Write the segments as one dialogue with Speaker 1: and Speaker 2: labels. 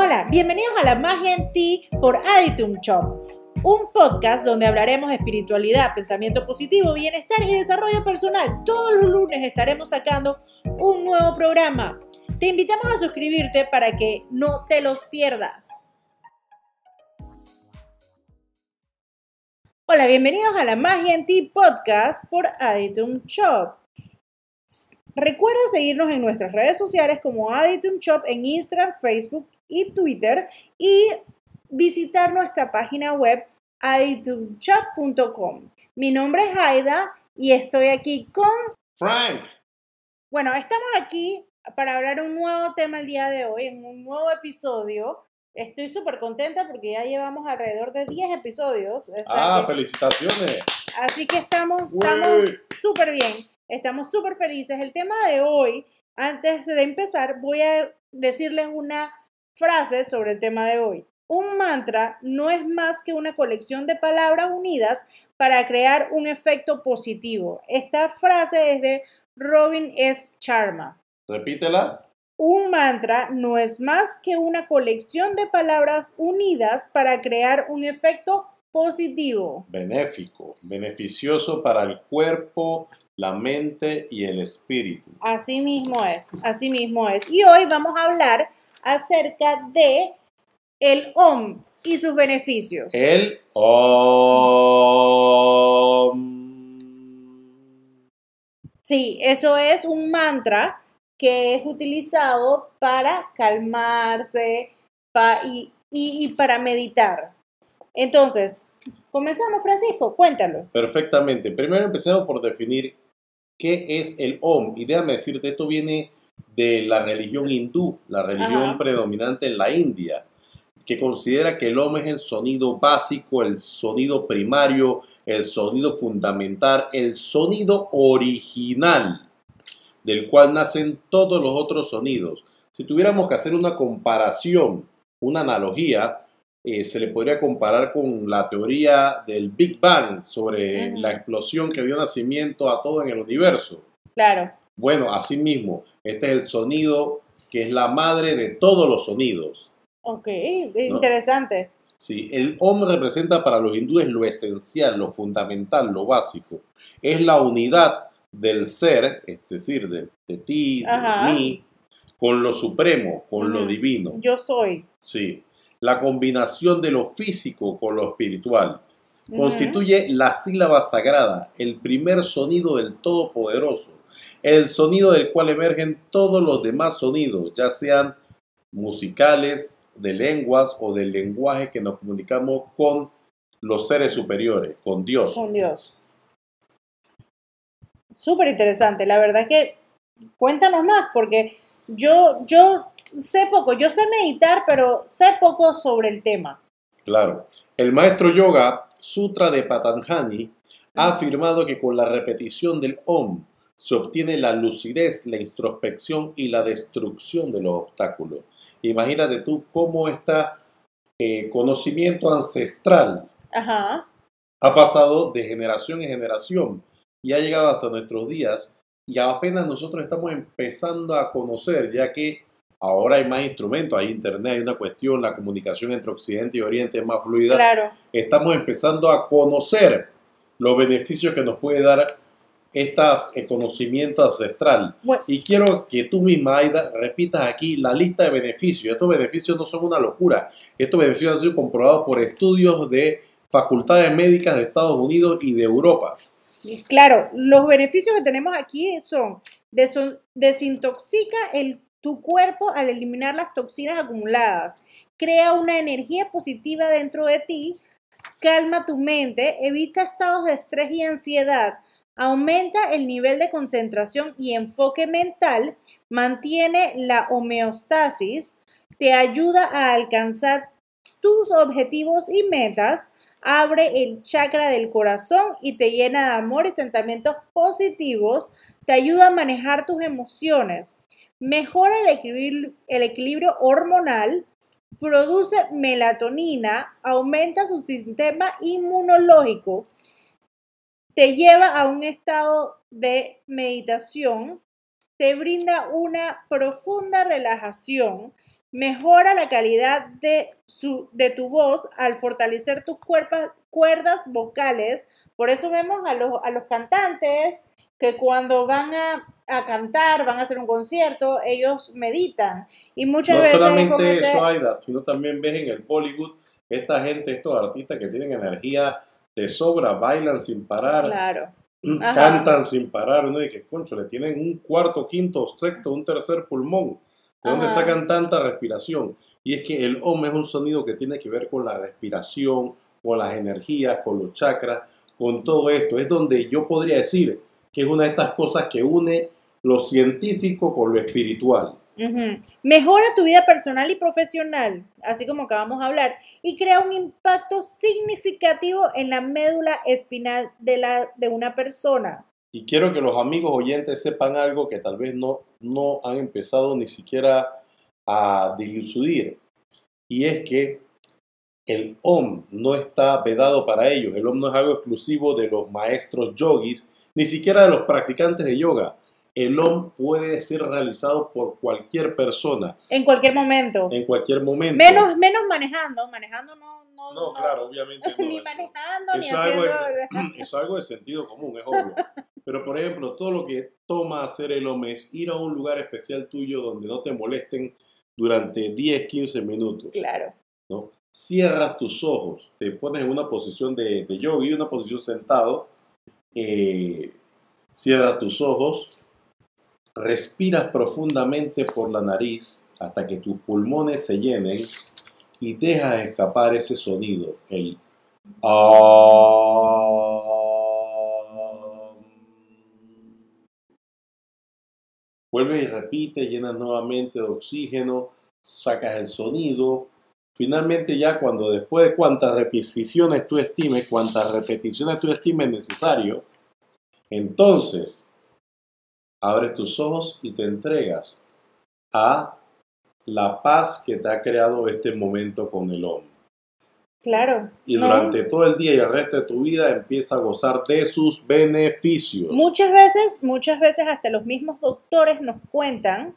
Speaker 1: Hola, bienvenidos a La Magia en Ti por Aditum Shop, un podcast donde hablaremos de espiritualidad, pensamiento positivo, bienestar y desarrollo personal. Todos los lunes estaremos sacando un nuevo programa. Te invitamos a suscribirte para que no te los pierdas. Hola, bienvenidos a La Magia en Ti podcast por Aditum Shop. Recuerda seguirnos en nuestras redes sociales como Aditum Shop en Instagram, Facebook y Twitter y visitar nuestra página web aditumshop.com. Mi nombre es Aida y estoy aquí con
Speaker 2: Frank.
Speaker 1: Bueno, estamos aquí para hablar un nuevo tema el día de hoy, en un nuevo episodio. Estoy súper contenta porque ya llevamos alrededor de 10 episodios.
Speaker 2: ah, felicitaciones.
Speaker 1: Así que estamos súper bien. Estamos súper felices. El tema de hoy, antes de empezar, voy a decirles una frase sobre el tema de hoy. Un mantra no es más que una colección de palabras unidas para crear un efecto positivo. Esta frase es de Robin S. Charma.
Speaker 2: Repítela.
Speaker 1: Un mantra no es más que una colección de palabras unidas para crear un efecto positivo.
Speaker 2: Benéfico, beneficioso para el cuerpo, la mente y el espíritu.
Speaker 1: Así mismo es, así mismo es. Y hoy vamos a hablar acerca de el OM y sus beneficios.
Speaker 2: El OM.
Speaker 1: Sí, eso es un mantra que es utilizado para calmarse y, y para meditar. Entonces, comenzamos, Francisco, cuéntanos.
Speaker 2: Perfectamente. Primero empecemos por definir qué es el OM. Y déjame decirte, esto viene de la religión hindú, la religión predominante en la India, que considera que el OM es el sonido básico, el sonido primario, el sonido fundamental, el sonido original, del cual nacen todos los otros sonidos. Si tuviéramos que hacer una comparación, una analogía, eh, se le podría comparar con la teoría del Big Bang sobre la explosión que dio nacimiento a todo en el universo.
Speaker 1: Claro.
Speaker 2: Bueno, asimismo, este es el sonido que es la madre de todos los sonidos.
Speaker 1: Ok, interesante.
Speaker 2: Sí, el Om representa para los hindúes lo esencial, lo fundamental, lo básico. Es la unidad del ser, es decir, de, ti, de mí, con lo supremo, con lo divino.
Speaker 1: Yo soy.
Speaker 2: Sí, la combinación de lo físico con lo espiritual. Constituye la sílaba sagrada, el primer sonido del Todopoderoso el sonido del cual emergen todos los demás sonidos, ya sean musicales, de lenguas o del lenguaje que nos comunicamos con los seres superiores, con Dios.
Speaker 1: Con Dios. Súper interesante, la verdad es que cuéntanos más, porque yo, yo sé poco, yo sé meditar, pero sé poco sobre el tema.
Speaker 2: Claro. El maestro yoga, Sutra de Patanjani, ha afirmado que con la repetición del Om se obtiene la lucidez, la introspección y la destrucción de los obstáculos. Imagínate tú cómo este conocimiento ancestral ha pasado de generación en generación y ha llegado hasta nuestros días y apenas nosotros estamos empezando a conocer, ya que ahora hay más instrumentos, hay internet, hay una cuestión, la comunicación entre Occidente y Oriente es más fluida.
Speaker 1: Claro.
Speaker 2: Estamos empezando a conocer los beneficios que nos puede dar este conocimiento ancestral. Y quiero que tú misma, Aida, repitas aquí la lista de beneficios. Estos beneficios no son una locura. Estos beneficios han sido comprobados por estudios de facultades médicas de Estados Unidos y de Europa.
Speaker 1: Claro, los beneficios que tenemos aquí son desintoxica el, tu cuerpo al eliminar las toxinas acumuladas, crea una energía positiva dentro de ti, calma tu mente, evita estados de estrés y ansiedad, aumenta el nivel de concentración y enfoque mental, mantiene la homeostasis, te ayuda a alcanzar tus objetivos y metas, abre el chakra del corazón y te llena de amor y sentimientos positivos, te ayuda a manejar tus emociones, mejora el equilibrio, el equilibrio hormonal, produce melatonina, aumenta su sistema inmunológico, te lleva a un estado de meditación, te brinda una profunda relajación, Mejora la calidad de, su, de tu voz al fortalecer tus cuerdas vocales. Por eso vemos a los, a los cantantes que cuando van a, cantar, van a hacer un concierto, ellos meditan. Y muchas
Speaker 2: no
Speaker 1: veces...
Speaker 2: No solamente eso, Aida, sino también ves en el Bollywood esta gente, estos artistas que tienen energía de sobra, bailan sin parar.
Speaker 1: Claro.
Speaker 2: Cantan sin parar, uno dice que concho, le tienen un cuarto, quinto, sexto, un tercer pulmón. ¿De dónde sacan tanta respiración? Y es que el OM es un sonido que tiene que ver con la respiración, con las energías, con los chakras, con todo esto. Es donde yo podría decir que es una de estas cosas que une lo científico con lo espiritual.
Speaker 1: Mejora tu vida personal y profesional, así como acabamos de hablar, y crea un impacto significativo en la médula espinal de, la, de una persona.
Speaker 2: Y quiero que los amigos oyentes sepan algo que tal vez no, no han empezado ni siquiera a dilucidir. Y es que el OM no está vedado para ellos. El OM no es algo exclusivo de los maestros yogis, ni siquiera de los practicantes de yoga el OM puede ser realizado por cualquier persona.
Speaker 1: En cualquier momento.
Speaker 2: En cualquier momento.
Speaker 1: Menos, menos manejando. Manejando no.
Speaker 2: No, no, claro, obviamente no.
Speaker 1: ni manejando, ni
Speaker 2: haciendo... Algo es algo de sentido común, es obvio. Pero, por ejemplo, todo lo que toma hacer el OM es ir a un lugar especial tuyo donde no te molesten durante 10, 15 minutos.
Speaker 1: Claro.
Speaker 2: ¿no? Cierras tus ojos, te pones en una posición de, de yoga una posición sentado. Eh, cierra tus ojos, Respiras profundamente por la nariz hasta que tus pulmones se llenen y dejas escapar ese sonido, el Vuelves y repites, llenas nuevamente de oxígeno, sacas el sonido. Finalmente ya cuando después de cuantas repeticiones tú estimes, cuantas repeticiones tú estimes necesario, entonces abres tus ojos y te entregas a la paz que te ha creado este momento con el hombre.
Speaker 1: Claro.
Speaker 2: Y durante todo el día y el resto de tu vida empieza a gozar de sus beneficios.
Speaker 1: Muchas veces, muchas veces hasta los mismos doctores nos cuentan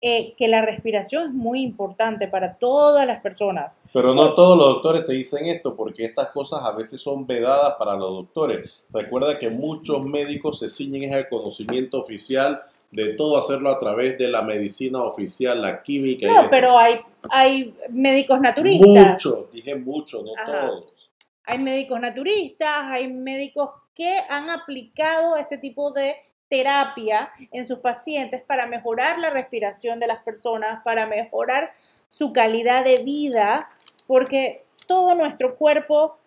Speaker 1: eh, que la respiración es muy importante para todas las personas.
Speaker 2: Pero no todos los doctores te dicen esto, porque estas cosas a veces son vedadas para los doctores. Recuerda que muchos médicos se ciñen al conocimiento oficial de todo hacerlo a través de la medicina oficial, la química.
Speaker 1: No, pero hay, hay médicos naturistas.
Speaker 2: Muchos, dije muchos, no todos.
Speaker 1: Hay médicos naturistas, hay médicos que han aplicado este tipo de terapia en sus pacientes para mejorar la respiración de las personas, para mejorar su calidad de vida, porque todo nuestro cuerpo,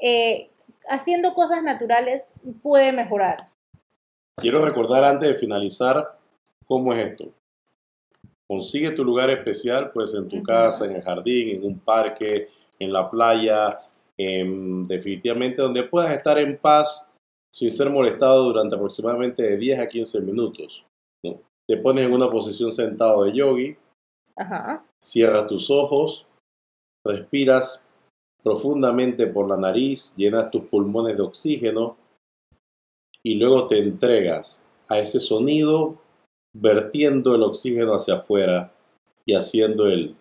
Speaker 1: eh, haciendo cosas naturales, puede mejorar.
Speaker 2: Quiero recordar antes de finalizar cómo es esto. Consigue tu lugar especial, pues en tu casa, en el jardín, en un parque, en la playa, definitivamente donde puedas estar en paz sin ser molestado durante aproximadamente de 10 a 15 minutos. Te pones en una posición sentado de yogi,
Speaker 1: Ajá.
Speaker 2: cierras tus ojos, respiras profundamente por la nariz, llenas tus pulmones de oxígeno y luego te entregas a ese sonido vertiendo el oxígeno hacia afuera y haciendo el...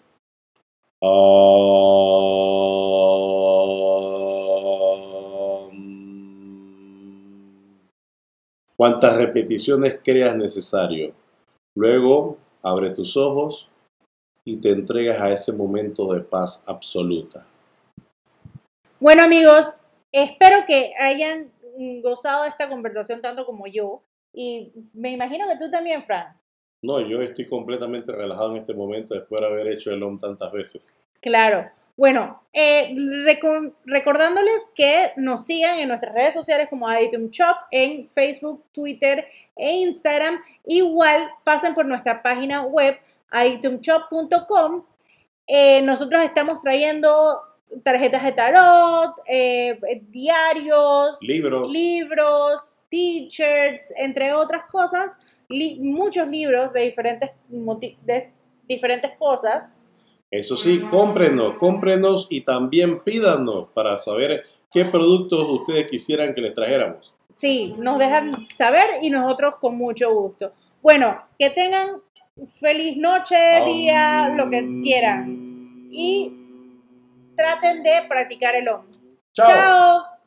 Speaker 2: cuantas repeticiones creas necesario. Luego, abre tus ojos y te entregas a ese momento de paz absoluta.
Speaker 1: Bueno amigos, espero que hayan gozado de esta conversación tanto como yo y me imagino que tú también, Fran.
Speaker 2: No, yo estoy completamente relajado en este momento después de haber hecho el OM tantas veces.
Speaker 1: Claro, bueno, eh, recordándoles que nos sigan en nuestras redes sociales como Aditum Shop en Facebook, Twitter e Instagram. Igual pasen por nuestra página web aditumshop.com. Eh, nosotros estamos trayendo tarjetas de tarot, eh, diarios,
Speaker 2: libros,
Speaker 1: libros t-shirts, entre otras cosas, muchos libros de diferentes, de diferentes cosas
Speaker 2: eso sí, cómprenos, cómprenos y también pídanos para saber qué productos ustedes quisieran que les trajéramos.
Speaker 1: Sí, nos dejan saber y nosotros con mucho gusto. Bueno, que tengan feliz noche, día, lo que quieran. Y traten de practicar el OM.
Speaker 2: Chao.
Speaker 1: Chao.